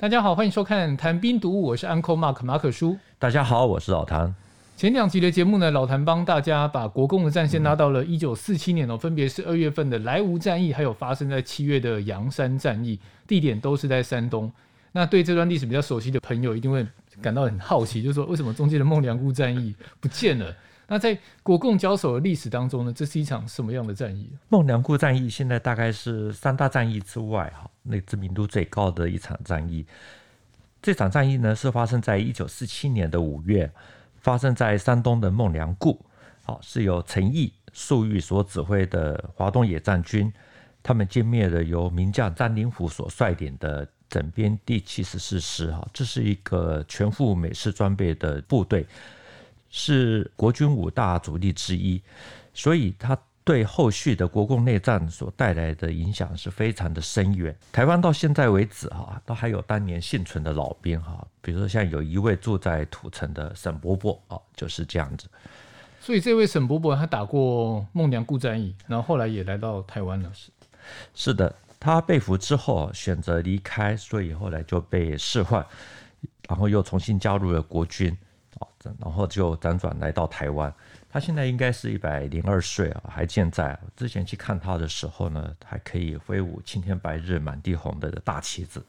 大家好，欢迎收看《谈兵读武》，我是 Uncle Mark 马可叔。大家好，我是老谭。前两集的节目呢，老谭帮大家把国共的战线拉到了一九四七年哦，分别是二月份的莱芜战役，还有发生在七月的阳山战役，地点都是在山东。那对这段历史比较熟悉的朋友，一定会感到很好奇，就是说为什么中间的孟良崮战役不见了？那在国共交手的历史当中呢，这是一场什么样的战役？孟良崮战役现在大概是三大战役之外哈，那知名度最高的一场战役。这场战役呢，是发生在一九四七年的五月。发生在山东的孟良崮，好，是由陈毅、粟裕所指挥的华东野战军，他们歼灭了由名将张灵甫所率领的整编第七十四师，哈，这是一个全副美式装备的部队，是国军五大主力之一，所以他。对后续的国共内战所带来的影响是非常的深远。台湾到现在为止哈，都还有当年幸存的老兵哈，比如说像有一位住在土城的沈伯伯啊，就是这样子。所以这位沈伯伯他打过孟良崮战役，然后后来也来到台湾了。是是的，他被俘之后选择离开，所以后来就被释放，然后又重新加入了国军啊，然后就辗转来到台湾。他现在应该是一百零二岁啊，还健在。之前去看他的时候呢，还可以挥舞青天白日满地红的大旗子。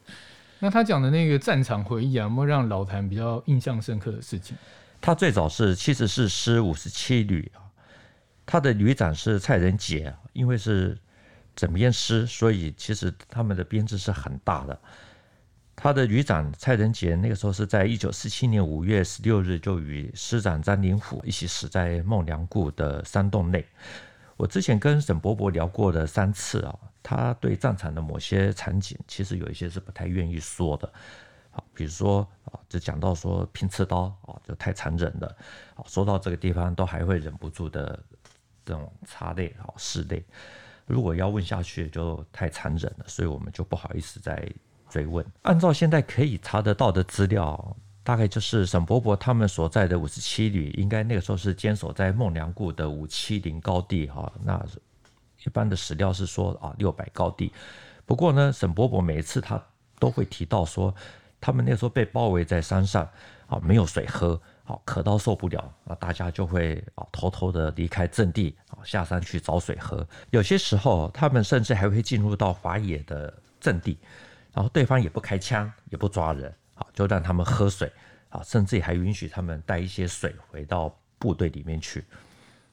那他讲的那个战场回忆啊，有没有让老谭比较印象深刻的事情？他最早是七十四师五十七旅啊，他的旅长是蔡仁杰，因为是整编师，所以其实他们的编制是很大的。他的旅长蔡仁杰那个时候是在一九四七年五月十六日就与师长张灵甫一起死在孟良崮的山洞内。我之前跟沈伯伯聊过的三次啊，他对战场的某些场景其实有一些是不太愿意说的。好，比如说啊，就讲到说拼刺刀啊，就太残忍了。好，说到这个地方都还会忍不住的这种擦泪啊，拭泪。如果要问下去就太残忍了，所以我们就不好意思再。追问，按照现在可以查得到的资料，大概就是沈伯伯他们所在的五十七旅，应该那个时候是坚守在孟良崮的五七零高地哈。那一般的史料是说啊六百高地，不过呢，沈伯伯每一次他都会提到说，他们那时候被包围在山上啊，没有水喝，啊，渴到受不了，啊，大家就会啊偷偷的离开阵地啊下山去找水喝。有些时候，他们甚至还会进入到华野的阵地。然后对方也不开枪，也不抓人，好，就让他们喝水，好，甚至还允许他们带一些水回到部队里面去。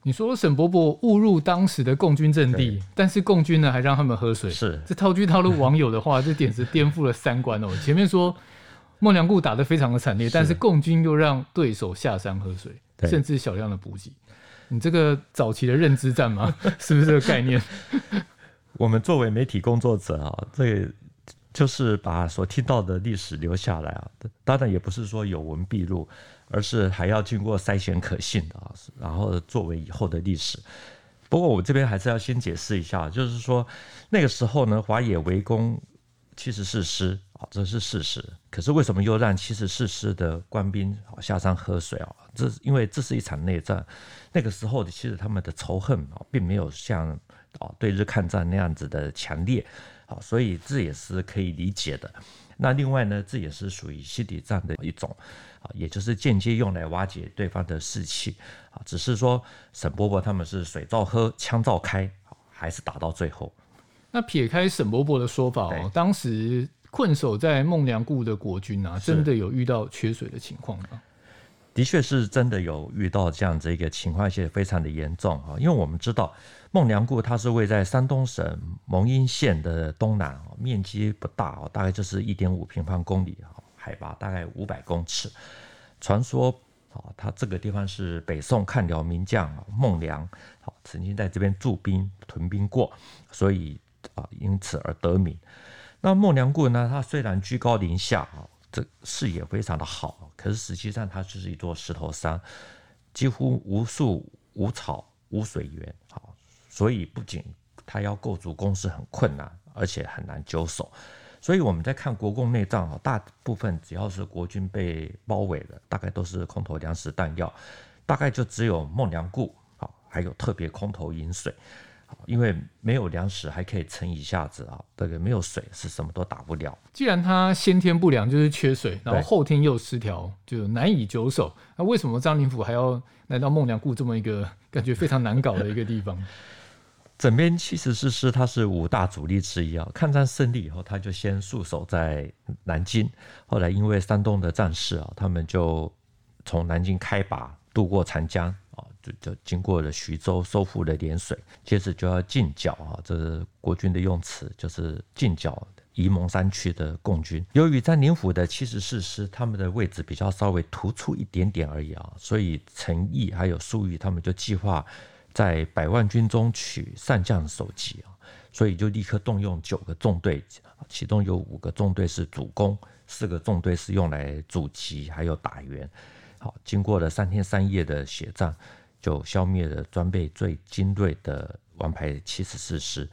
你说沈伯伯误入当时的共军阵地，但是共军呢还让他们喝水，是这套句套路网友的话，这简直颠覆了三观哦。前面说孟良崮打得非常的惨烈，但是共军又让对手下山喝水，甚至小量的补给。你这个早期的认知战吗？是不是这个概念？我们作为媒体工作者啊，这个。就是把所听到的历史留下来啊，当然也不是说有文必录，而是还要经过筛选可信的啊，然后作为以后的历史。不过我这边还是要先解释一下，就是说那个时候呢，华野围攻七十四师啊，这是事实。可是为什么又让七十四师的官兵下山喝水啊？这因为这是一场内战，那个时候的其实他们的仇恨啊，并没有像啊对日抗战那样子的强烈。好，所以这也是可以理解的。那另外呢，这也是属于心理战的一种，啊，也就是间接用来瓦解对方的士气。啊，只是说沈伯伯他们是水照喝，枪照开，还是打到最后。那撇开沈伯伯的说法哦，当时困守在孟良崮的国军啊，真的有遇到缺水的情况吗？的确是真的有遇到这样子一个情况，而且非常的严重啊！因为我们知道孟良崮它是位在山东省蒙阴县的东南，面积不大哦，大概就是一点五平方公里，海拔大概五百公尺。传说啊，它这个地方是北宋抗辽名将孟良曾经在这边驻兵屯兵过，所以啊因此而得名。那孟良崮呢，它虽然居高临下啊。这视野非常的好，可是实际上它就是一座石头山，几乎无树无草无水源，好，所以不仅它要构筑工事很困难，而且很难久守。所以我们在看国共内战啊，大部分只要是国军被包围了，大概都是空投粮食弹药，大概就只有孟良崮，好，还有特别空投饮水，因为没有粮食还可以撑一下子啊，这个没有水是什么都打不了。既然他先天不良就是缺水，然后后天又失调，就难以久守。那为什么张灵甫还要来到孟良崮这么一个感觉非常难搞的一个地方？整编七十四师，他是五大主力之一啊。抗战胜利以后，他就先驻守在南京。后来因为山东的战事啊，他们就从南京开拔，渡过长江啊，就经过了徐州，收复了涟水，接着就要进剿啊。这是国军的用词，就是进剿沂蒙山区的共军。由于张灵甫的七十四师，他们的位置比较稍微突出一点点而已啊，所以陈毅还有粟裕他们就计划。在百万军中取上将首级啊，所以就立刻动用九个纵队，其中有五个纵队是主攻，四个纵队是用来阻击还有打援。好，经过了三天三夜的血战，就消灭了装备最精锐的王牌七十四师。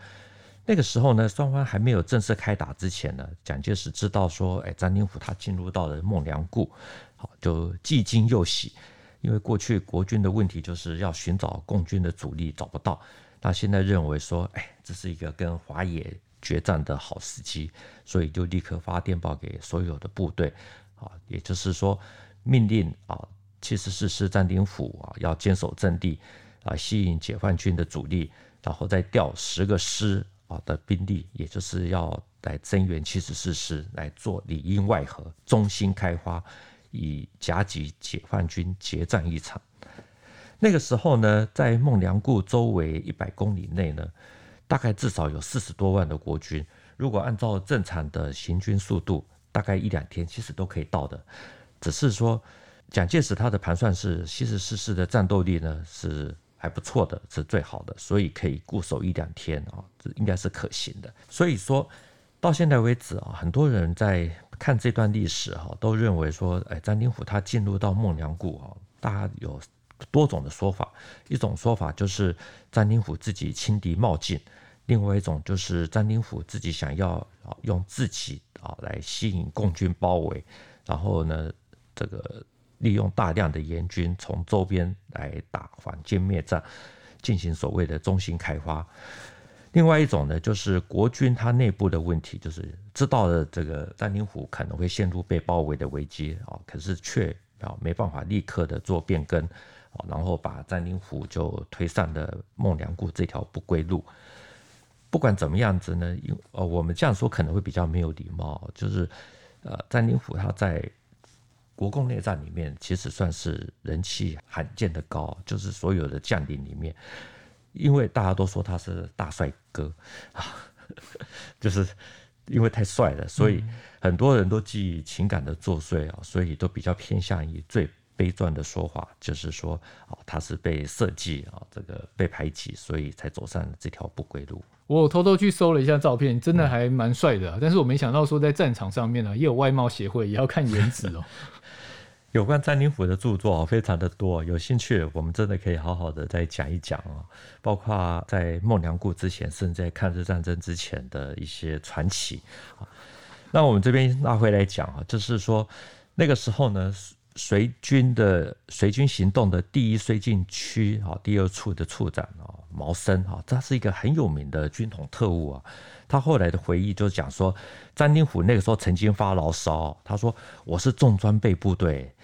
那个时候呢，双方还没有正式开打之前呢，蒋介石知道说，哎，张灵甫他进入到了孟良崮，好，就既惊又喜。因为过去国军的问题就是要寻找共军的主力找不到，那现在认为说，哎，这是一个跟华野决战的好时机，所以就立刻发电报给所有的部队，啊，也就是说命令啊，七十四师占领府啊要坚守阵地，啊，吸引解放军的主力，然后再调十个师啊的兵力，也就是要来增援七十四师，来做里应外合，中心开花。以夹击解放军决战一场。那个时候呢，在孟良崮周围一百公里内呢，大概至少有四十多万的国军。如果按照正常的行军速度，大概一两天其实都可以到的。只是说，蒋介石他的盘算是七十四师的战斗力呢是还不错的，是最好的，所以可以固守一两天啊，这应该是可行的。所以说。到现在为止啊，很多人在看这段历史哈，都认为说，哎，张灵甫他进入到孟良崮啊，大家有多种的说法。一种说法就是张灵甫自己轻敌冒进，另外一种就是张灵甫自己想要啊用自己啊来吸引共军包围，然后呢，这个利用大量的援军从周边来打反歼灭战，进行所谓的中心开发。另外一种呢，就是国军他内部的问题，就是知道了这个张灵甫可能会陷入被包围的危机啊，可是却啊没办法立刻的做变更啊，然后把张灵甫就推上了孟良崮这条不归路。不管怎么样子呢，因呃我们这样说可能会比较没有礼貌，就是呃张灵甫他在国共内战里面其实算是人气罕见的高，就是所有的将领里面。因为大家都说他是大帅哥啊，就是因为太帅了，所以很多人都基于情感的作祟啊，所以都比较偏向于最悲壮的说法，就是说啊，他是被设计啊，这个被排挤，所以才走上了这条不归路。我偷偷去搜了一下照片，真的还蛮帅的，但是我没想到说在战场上面呢，也有外貌协会，也要看颜值哦。有关詹灵甫的著作非常的多，有兴趣我们真的可以好好的再讲一讲啊，包括在孟良崮之前，甚至在抗日战争之前的一些传奇啊。那我们这边拉回来讲啊，就是说那个时候呢。随军的随军行动的第一绥靖区啊，第二处的处长啊，毛森啊，他是一个很有名的军统特务啊。他后来的回忆就讲说，张灵甫那个时候曾经发牢骚，他说：“我是重装备部队，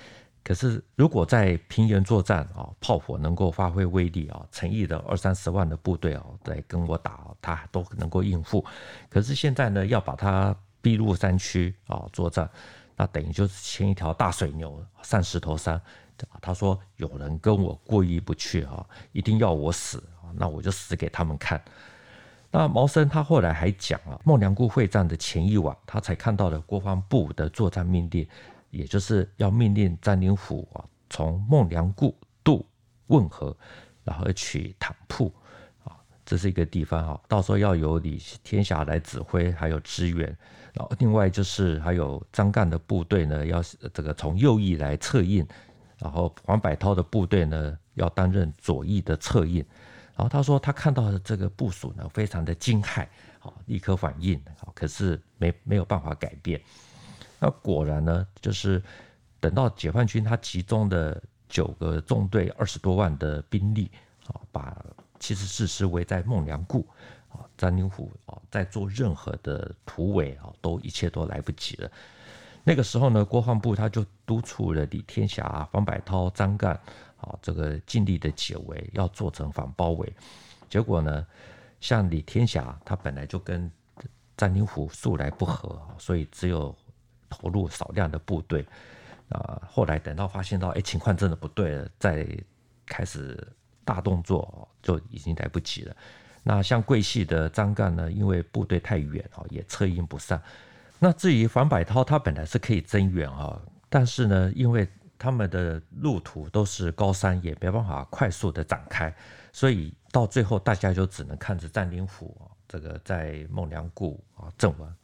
可是如果在平原作战啊，炮火能够发挥威力啊，陈毅的二三十万的部队啊，来跟我打，他都能够应付。可是现在呢，要把他逼入山区啊作战。”那等于就是牵一条大水牛上石头山。他说有人跟我过意不去啊，一定要我死，那我就死给他们看。那毛森他后来还讲啊，孟良崮会战的前一晚，他才看到了国防部的作战命令，也就是要命令张灵甫啊，从孟良崮渡汶河，然后取坦铺啊，这是一个地方啊，到时候要由李天霞来指挥，还有支援。然后另外就是还有张干的部队呢，要这个从右翼来策应，然后黄百韬的部队呢要担任左翼的策应。然后他说他看到的这个部署呢，非常的惊骇，好，立刻反应，好，可是没没有办法改变。那果然呢，就是等到解放军他集中的九个纵队二十多万的兵力，啊，把七十四师围在孟良崮啊，詹宁府啊，在做任何的突围啊，都一切都来不及了。那个时候呢，国防部他就督促了李天霞、方百涛、张干啊，这个尽力的解围，要做成反包围。结果呢，像李天霞，他本来就跟詹宁府素来不合，所以只有投入少量的部队。啊，后来等到发现到哎情况真的不对了，再开始大动作就已经来不及了。那像桂系的张干呢，因为部队太远啊，也策应不上。那至于黄百涛，他本来是可以增援啊，但是呢，因为他们的路途都是高山，也没办法快速的展开，所以到最后大家就只能看着詹宁府这个在孟良崮啊阵亡。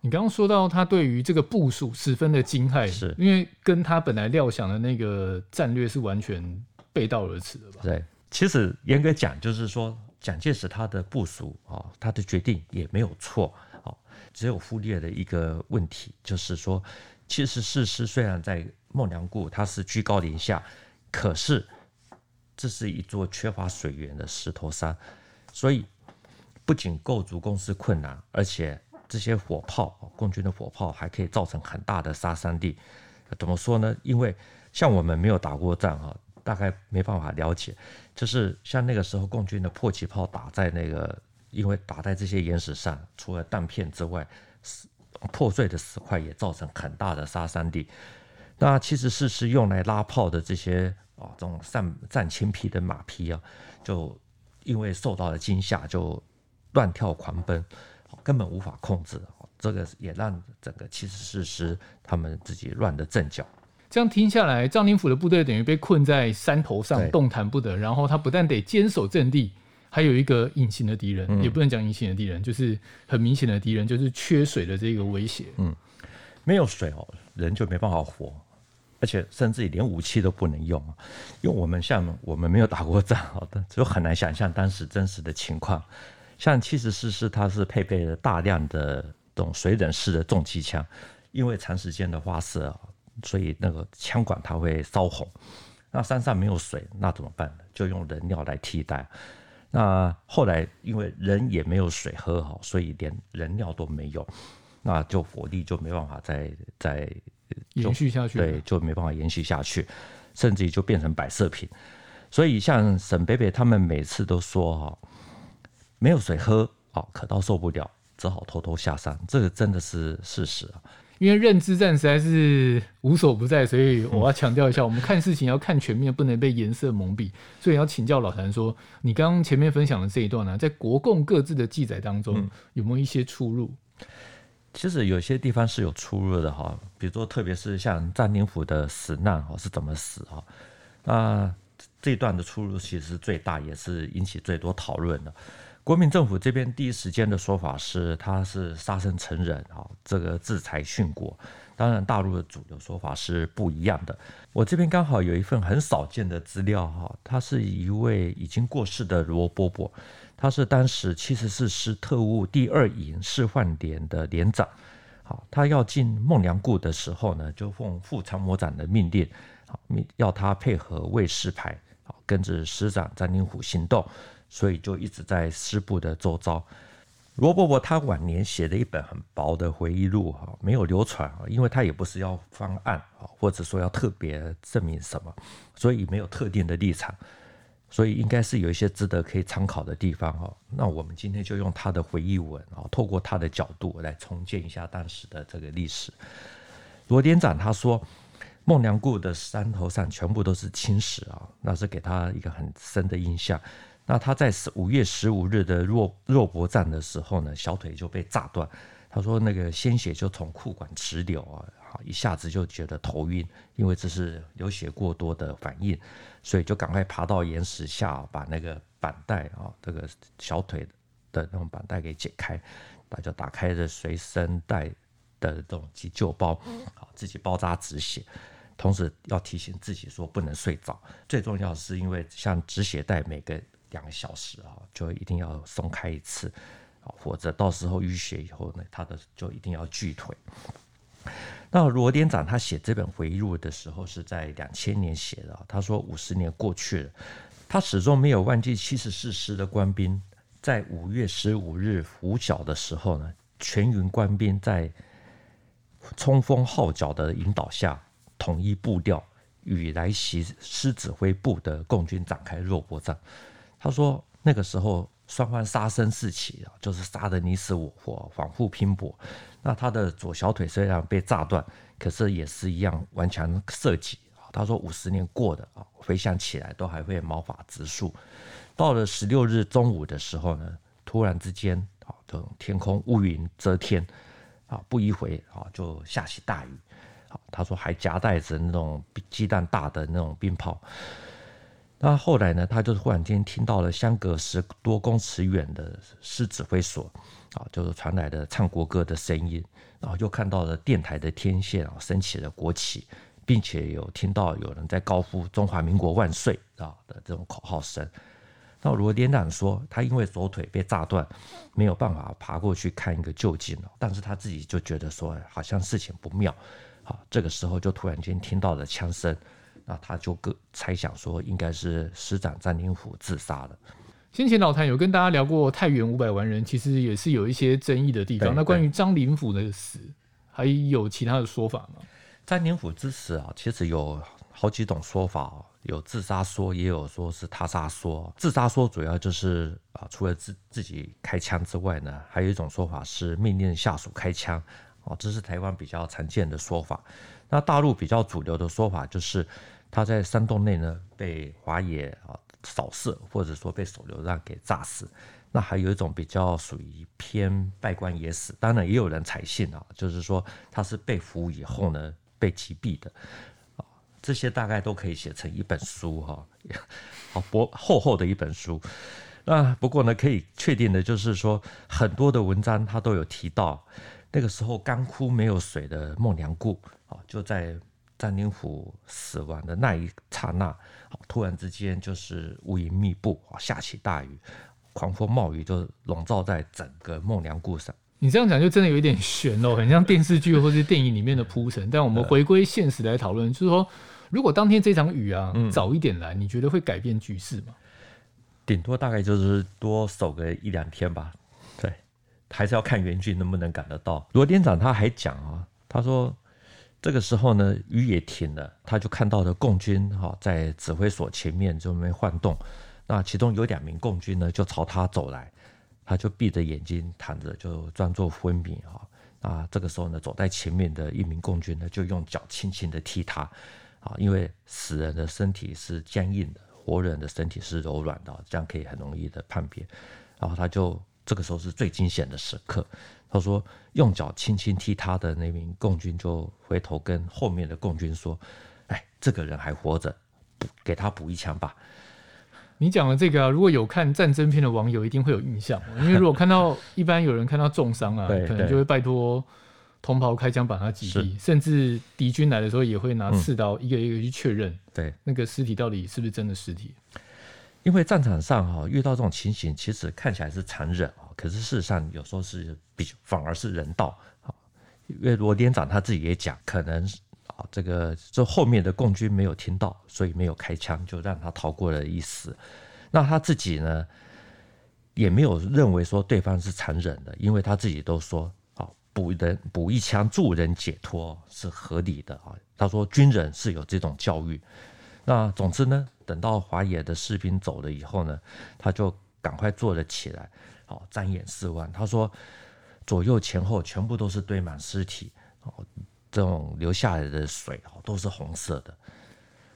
你刚刚说到他对于这个部署十分的惊骇，是因为跟他本来料想的那个战略是完全背道而驰的吧？对，其实严格讲，就是说蒋介石他的部署啊，他的决定也没有错啊。只有忽略了一个问题，就是说，其实四师虽然在孟良崮他是居高临下，可是这是一座缺乏水源的石头山，所以不仅构筑工事困难，而且这些火炮，共军的火炮还可以造成很大的杀伤力。怎么说呢？因为像我们没有打过仗哈，大概没办法了解，就是像那个时候共军的迫击炮打在那个。因为打在这些岩石上，除了弹片之外，破碎的石块也造成很大的杀伤力。那其实是是用来拉炮的这些啊，这种战战青皮的马匹啊，就因为受到了惊吓，就乱跳狂奔，根本无法控制。这个也让整个七十四师他们自己乱了阵脚。这样听下来，张宁府的部队等于被困在山头上，动弹不得。然后他不但得坚守阵地。还有一个隐形的敌人，嗯、也不能讲隐形的敌人，就是很明显的敌人，就是缺水的这个威胁。嗯，没有水哦，人就没办法活，而且甚至于连武器都不能用。因为我们像我们没有打过仗，好的就很难想象当时真实的情况。像七十四师，它是配备了大量的这种水冷式的重机枪，因为长时间的发射，所以那个枪管它会烧红。那山上没有水，那怎么办呢？就用人尿来替代。那后来因为人也没有水喝哈，所以连人尿都没有，那就火力就没办法再再延续下去，对，就没办法延续下去，甚至于就变成摆设品。所以像沈北北他们每次都说哈，没有水喝，啊，渴到受不了，只好偷偷下山，这个真的是事实啊。因为认知战实在是无所不在，所以我要强调一下，嗯、我们看事情要看全面，不能被颜色蒙蔽。所以要请教老谭说，你刚刚前面分享的这一段呢、啊，在国共各自的记载当中，有没有一些出入？其实有些地方是有出入的哈，比如说特别是像詹宁府的死难哈是怎么死哈，那这一段的出入其实是最大，也是引起最多讨论的。国民政府这边第一时间的说法是，他是杀身成仁啊，这个自裁殉国。当然，大陆的主流说法是不一样的。我这边刚好有一份很少见的资料哈，他是一位已经过世的罗伯伯，他是当时七十四师特务第二营示范连的连长。好，他要进孟良崮的时候呢，就奉副参谋长的命令，好，要他配合卫士排，好，跟着师长詹宁府行动。所以就一直在师部的周遭。罗伯伯他晚年写了一本很薄的回忆录，哈，没有流传啊，因为他也不是要翻案，或者说要特别证明什么，所以没有特定的立场，所以应该是有一些值得可以参考的地方，哈。那我们今天就用他的回忆文，啊，透过他的角度来重建一下当时的这个历史。罗连长他说，孟良崮的山头上全部都是青石啊，那是给他一个很深的印象。那他在五月十五日的肉肉搏战的时候呢，小腿就被炸断。他说那个鲜血就从裤管直流啊，好一下子就觉得头晕，因为这是流血过多的反应，所以就赶快爬到岩石下，把那个绑带啊，这个小腿的那种绑带给解开，他就打开了随身带的这种急救包，好自己包扎止血。同时要提醒自己说不能睡着，最重要的是因为像止血带每个。两个小时啊，就一定要松开一次，啊，否则到时候淤血以后呢，他的就一定要锯腿。那罗连长他写这本回忆录的时候是在两千年写的，他说五十年过去了，他始终没有忘记七十四师的官兵在五月十五日拂晓的时候呢，全营官兵在冲锋号角的引导下，统一步调，与来袭师指挥部的共军展开肉搏战。他说，那个时候双方杀声四起啊，就是杀得你死我活，反复拼搏。那他的左小腿虽然被炸断，可是也是一样顽强射击。他说：“五十年过的啊，回想起来都还会毛发直竖。到了十六日中午的时候呢，突然之间啊，这种天空乌云遮天啊，不一会啊，就下起大雨。他说还夹带着那种鸡蛋大的那种冰雹。那后来呢，他就忽然间听到了相隔十多公尺远的师指挥所啊，就是传来的唱国歌的声音，然后又看到了电台的天线啊，升起了国旗。”并且有听到有人在高呼“中华民国万岁”啊的这种口号声。那罗连长说，他因为左腿被炸断，没有办法爬过去看一个究竟，但是他自己就觉得说，好像事情不妙。好，这个时候就突然间听到了枪声，那他就个猜想说，应该是师长张灵甫自杀了。先前老谭有跟大家聊过太原五百万人，其实也是有一些争议的地方。那关于张灵甫的死，还有其他的说法吗？张灵甫之死啊，其实有好几种说法，有自杀说，也有说是他杀说。自杀说主要就是啊，除了自自己开枪之外呢，还有一种说法是命令下属开枪，哦，这是台湾比较常见的说法。那大陆比较主流的说法就是他在山洞内呢被华野啊扫射，或者说被手榴弹给炸死。那还有一种比较属于偏拜官野史，当然也有人采信啊，就是说他是被俘以后呢。被击毙的啊，这些大概都可以写成一本书哈，好薄厚厚的一本书。那不过呢，可以确定的就是说，很多的文章他都有提到，那个时候干枯没有水的孟良崮啊，就在张灵甫死亡的那一刹那，突然之间就是乌云密布啊，下起大雨，狂风暴雨就笼罩在整个孟良崮上。你这样讲就真的有一点悬哦，很像电视剧或是电影里面的铺陈。但我们回归现实来讨论，就是说，如果当天这场雨啊早一点来，你觉得会改变局势吗？顶多大概就是多守个一两天吧。对，还是要看援军能不能赶得到。罗店长他还讲啊，他说这个时候呢雨也停了，他就看到了共军哈在指挥所前面就没晃动，那其中有两名共军呢就朝他走来。他就闭着眼睛躺着，就装作昏迷啊。啊，这个时候呢，走在前面的一名共军呢，就用脚轻轻的踢他啊，因为死人的身体是僵硬的，活人的身体是柔软的，这样可以很容易的判别。然后他就这个时候是最惊险的时刻。他说，用脚轻轻踢他的那名共军就回头跟后面的共军说：“哎，这个人还活着，补给他补一枪吧。”你讲的这个啊，如果有看战争片的网友一定会有印象，因为如果看到一般有人看到重伤啊，可能就会拜托同袍开枪把他击毙，甚至敌军来的时候也会拿刺刀一个一个去确认，对那个尸体到底是不是真的尸体。因为战场上哈遇到这种情形，其实看起来是残忍啊，可是事实上有时候是比反而是人道啊。因为罗连长他自己也讲，可能。啊，这个这后面的共军没有听到，所以没有开枪，就让他逃过了一死。那他自己呢，也没有认为说对方是残忍的，因为他自己都说，啊，补人补一枪助人解脱是合理的啊。他说军人是有这种教育。那总之呢，等到华野的士兵走了以后呢，他就赶快坐了起来，好，张眼四望。他说，左右前后全部都是堆满尸体，哦。这种流下来的水哦，都是红色的。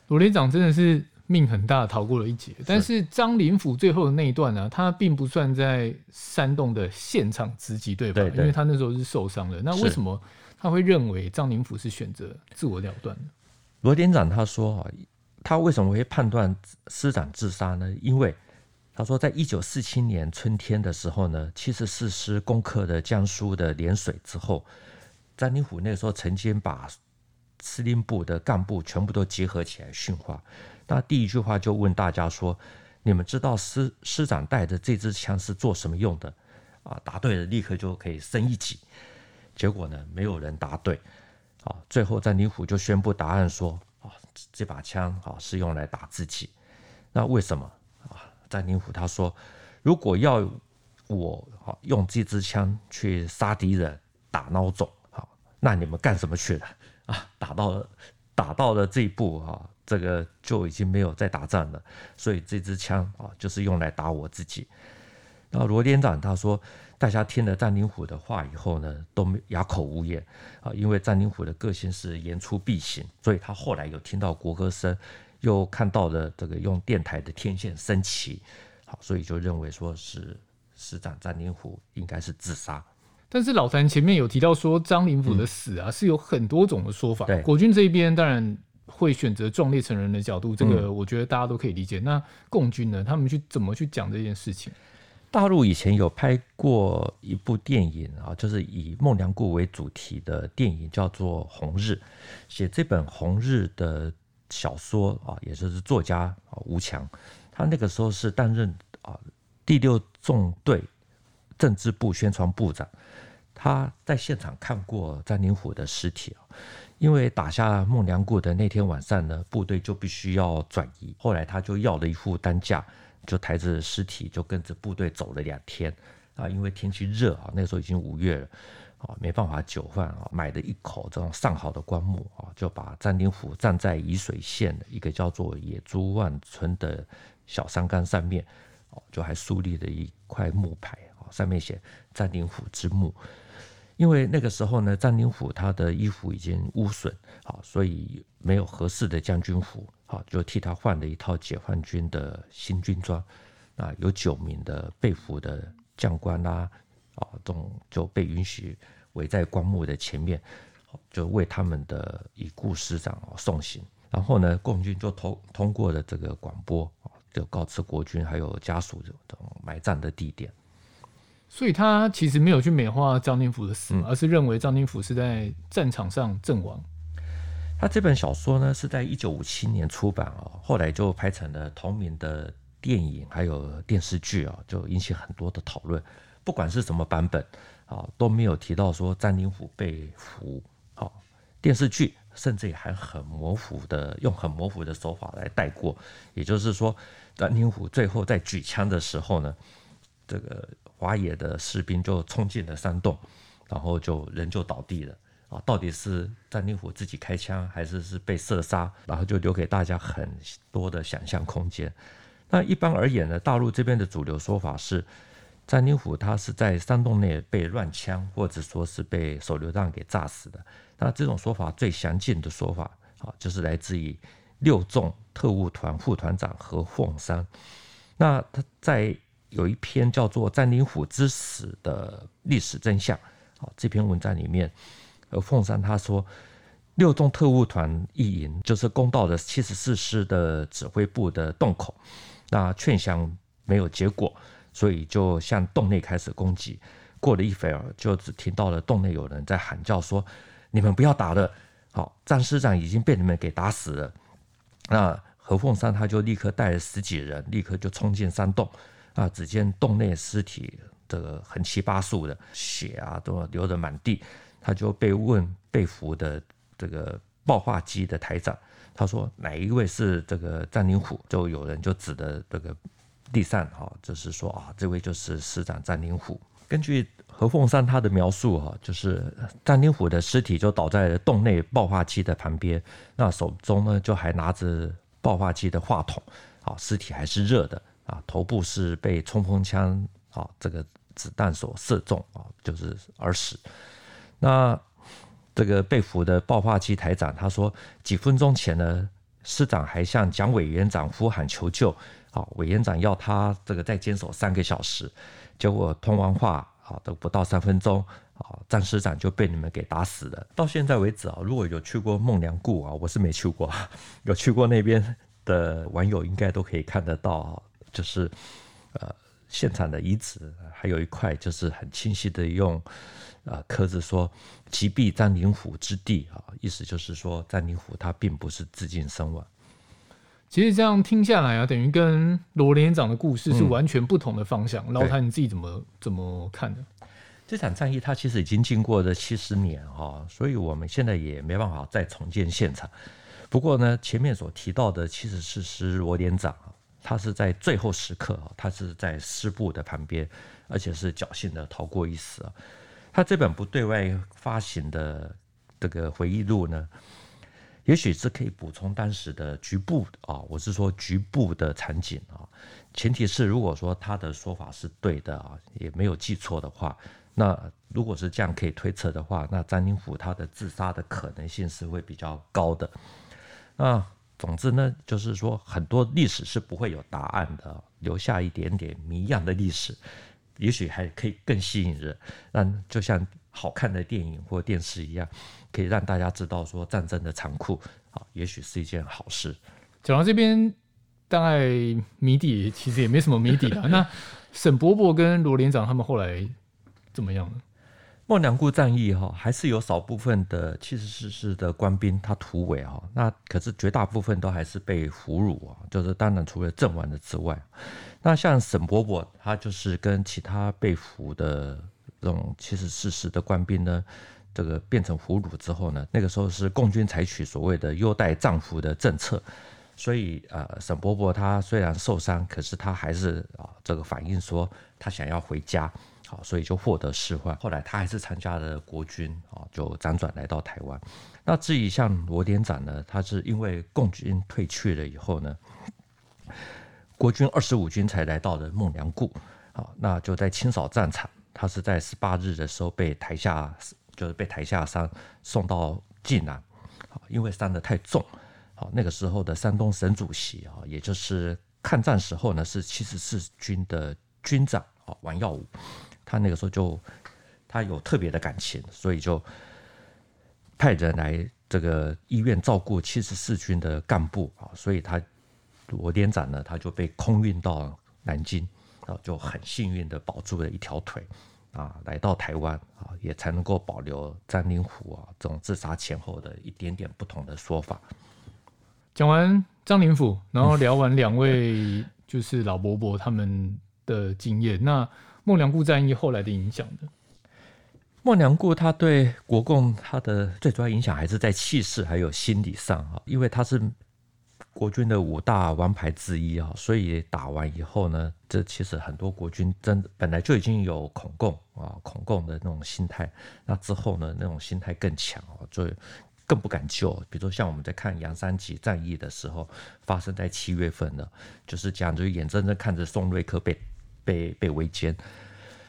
罗连长真的是命很大，逃过了一劫。但是张灵甫最后的那一段呢、啊，他并不算在山洞的现场直击，对吧？对对，因为他那时候是受伤的。那为什么他会认为张灵甫是选择自我了断呢？罗连长他说啊，他为什么会判断师长自杀呢？因为他说，在一九四七年春天的时候呢，七十四师攻克了江苏的涟水之后。张灵甫那时候曾经把司令部的干部全部都结合起来训话，那第一句话就问大家说：“你们知道师师长带着这支枪是做什么用的？”啊，答对了立刻就可以升一级。结果呢，没有人答对。啊，最后张灵甫就宣布答案说：“，这把枪啊是用来打自己。”那为什么啊？詹宁虎他说，如果要我啊用这支枪去杀敌人、打孬种，啊，那你们干什么去了 啊？打到了打到了这一步啊，这个就已经没有再打仗了，所以这支枪啊，就是用来打我自己。然后罗连长他说，大家听了詹灵虎的话以后呢，都哑口无言啊，因为詹灵虎的个性是言出必行，所以他后来有听到国歌声，又看到了这个用电台的天线升旗，好，所以就认为说是师长詹灵虎应该是自杀。但是老谭前面有提到说，张灵甫的死啊、嗯、是有很多种的说法，国军这一边当然会选择壮烈成人的角度，这个我觉得大家都可以理解。嗯、那共军呢，他们去怎么去讲这件事情？大陆以前有拍过一部电影啊，就是以孟良崮为主题的电影，叫做《红日》。写这本《红日》的小说啊，也就是作家啊吴强，他那个时候是担任啊第六纵队政治部宣传部长。他在现场看过詹宁甫的尸体啊，因为打下孟良崮的那天晚上呢，部队就必须要转移，后来他就要了一副担架。就抬着尸体就跟着部队走了两天啊，因为天气热啊，那时候已经五月了啊，没办法久饭啊，买了一口这种上好的棺木啊，就把詹宁甫站在沂水县的一个叫做野猪湾村的小山岗上面，就还树立了一块木牌啊，上面写詹宁甫之墓。因为那个时候呢，詹宁甫他的衣服已经污损啊，所以没有合适的将军服。好，就替他换了一套解放军的新军装，啊，有九名的被俘的将官啦，啊，这种就被允许围在棺木的前面，就为他们的已故师长送行。然后呢，共军就通通过了这个广播，就告知国军还有家属这种埋葬的地点。所以他其实没有去美化张宁甫的死，而是认为张宁甫是在战场上阵亡。他这本小说呢，是在一九五七年出版哦，后来就拍成了同名的电影，还有电视剧啊，就引起很多的讨论。不管是什么版本啊，都没有提到说詹宁甫被俘。好，电视剧甚至还很模糊的，用很模糊的手法来带过。也就是说，詹宁甫最后在举枪的时候呢，这个华野的士兵就冲进了山洞，然后就人就倒地了。啊，到底是詹宁甫自己开枪，还是是被射杀？然后就留给大家很多的想象空间。那一般而言呢，大陆这边的主流说法是，詹宁甫他是在山洞内被乱枪，或者说是被手榴弹给炸死的。那这种说法最详尽的说法啊，就是来自于六纵特务团副团长何凤山。那他在有一篇叫做《詹宁甫之死的历史真相》啊这篇文章里面。而凤山他说，六纵特务团一营就是攻到了七十四师的指挥部的洞口，那劝降没有结果，所以就向洞内开始攻击。过了一会儿，就只听到了洞内有人在喊叫说：“你们不要打了，好，张师长已经被你们给打死了。”那何凤山他就立刻带了十几人，立刻就冲进山洞。啊，只见洞内尸体这个横七八竖的，血啊都流得满地。他就被问被俘的这个报话机的台长，他说哪一位是这个詹宁甫？就有人就指的这个地上哈，就是说啊，这位就是师长詹宁甫。根据何凤山他的描述哈，就是詹宁甫的尸体就倒在洞内报话机的旁边，那手中呢就还拿着报话机的话筒，啊，尸体还是热的啊，头部是被冲锋枪啊这个子弹所射中啊，就是而死。那这个被俘的报话机台长他说，几分钟前呢，师长还向蒋委员长呼喊求救，啊，委员长要他这个再坚守三个小时，结果通完话啊，都不到三分钟，啊，詹师长就被你们给打死了。到现在为止啊，如果有去过孟良崮啊，我是没去过，有去过那边的网友应该都可以看得到，就是呃现场的遗址，还有一块就是很清晰的用。啊，刻字说“击毙詹宁甫之地”啊，意思就是说詹宁甫他并不是自尽身亡。其实这样听下来啊，等于跟罗连长的故事是完全不同的方向。老谭你自己怎么怎么看的？这场战役它其实已经经过了七十年哈，所以我们现在也没办法再重建现场。不过呢，前面所提到的七十四师罗连长他是在最后时刻啊，他是在师部的旁边，而且是侥幸的逃过一死啊。他这本不对外发行的这个回忆录呢，也许是可以补充当时的局部啊，我是说局部的场景啊。前提是如果说他的说法是对的啊，也没有记错的话，那如果是这样可以推测的话，那张灵甫他的自杀的可能性是会比较高的。那总之呢，就是说很多历史是不会有答案的，留下一点点谜样的历史，也许还可以更吸引人，让就像好看的电影或电视一样，可以让大家知道说战争的残酷啊，也许是一件好事。讲到这边，大概谜底其实也没什么谜底了。那沈伯伯跟罗连长他们后来怎么样呢？孟良崮战役哈，还是有少部分的七十四师的官兵他突围哈，那可是绝大部分都还是被俘虏啊，就是当然除了阵亡的之外，那像沈伯伯他就是跟其他被俘的这种七十四师的官兵呢，这个变成俘虏之后呢，那个时候是共军采取所谓的优待战俘的政策，所以呃，沈伯伯他虽然受伤，可是他还是啊这个反映说他想要回家。好，所以就获得释放。后来他还是参加了国军啊，就辗转来到台湾。那至于像罗连长呢，他是因为共军退去了以后呢，国军二十五军才来到了孟良崮。好，那就在清扫战场，他是在十八日的时候被抬下，就是被抬下山送到济南。好，因为伤得太重。好，那个时候的山东省主席啊，也就是抗战时候呢，是七十四军的军长啊，王耀武。他那个时候就，他有特别的感情，所以就派人来这个医院照顾七十四军的干部啊，所以他罗连长呢，他就被空运到南京，啊，就很幸运的保住了一条腿啊，来到台湾啊，也才能够保留张灵甫啊这种自杀前后的一点点不同的说法。讲完张灵甫，然后聊完两位就是老伯伯他们的经验，那。孟良崮战役后来的影响呢？孟良崮他对国共他的最主要影响还是在气势还有心理上啊，因为他是国军的五大王牌之一啊，所以打完以后呢，这其实很多国军真的本来就已经有恐共啊恐共的那种心态，那之后呢，那种心态更强啊，就更不敢救。比如说像我们在看杨三吉战役的时候，发生在七月份的，就是讲就眼睁睁看着宋瑞克被。被被围歼，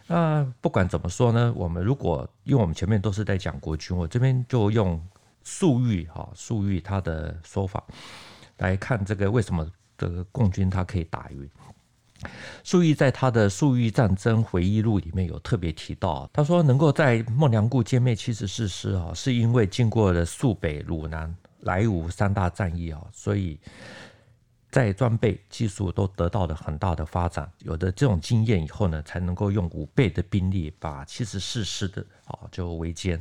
那不管怎么说呢，我们如果因为我们前面都是在讲国军，我这边就用粟裕哈粟裕他的说法来看这个为什么这个共军他可以打赢。粟裕在他的《粟裕战争回忆录》里面有特别提到，他说能够在孟良崮歼灭七十四师啊，是因为经过了肃北、鲁南、莱芜三大战役啊，所以。在装备技术都得到了很大的发展，有了这种经验以后呢，才能够用五倍的兵力把七十四师的啊就围歼。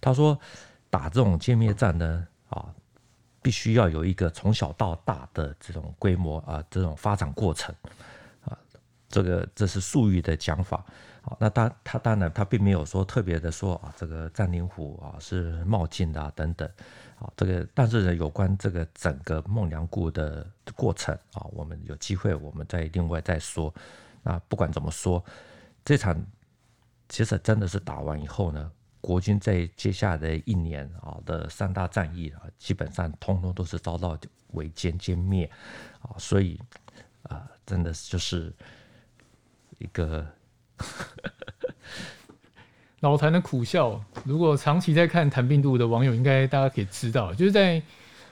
他说，打这种歼灭战呢啊，必须要有一个从小到大的这种规模啊，这种发展过程啊，这个这是粟裕的讲法。啊，那当他当然他并没有说特别的说啊，这个张灵虎啊是冒进的啊等等。啊，这个但是呢，有关这个整个孟良崮的过程啊，我们有机会我们再另外再说。那不管怎么说，这场其实真的是打完以后呢，国军在接下来一年啊的三大战役啊，基本上通通都是遭到围歼歼灭啊，所以啊，真的就是一个。老谭的苦笑，如果长期在看谈病度的网友，应该大家可以知道，就是在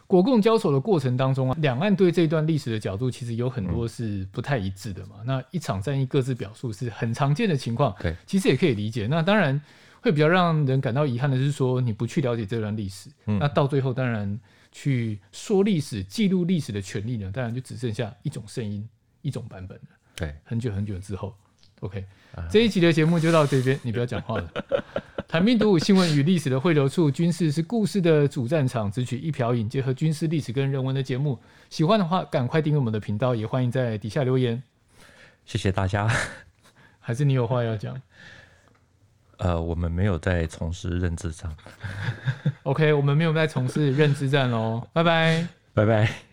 国共交手的过程当中啊，两岸对这段历史的角度，其实有很多是不太一致的嘛。那一场战役各自表述是很常见的情况，对，其实也可以理解。那当然会比较让人感到遗憾的是说，你不去了解这段历史，那到最后当然去说历史、记录历史的权利呢，当然就只剩下一种声音、一种版本了。对，很久很久之后。OK，这一集的节目就到这边，你不要讲话了。谈兵读武，新闻与历史的汇流处，军事是故事的主战场，只取一瓢饮，结合军事历史跟人文的节目。喜欢的话，赶快订阅我们的频道，也欢迎在底下留言。谢谢大家。还是你有话要讲？呃，我们没有在从事认知战。OK，我们没有在从事认知战哦。拜拜，拜拜。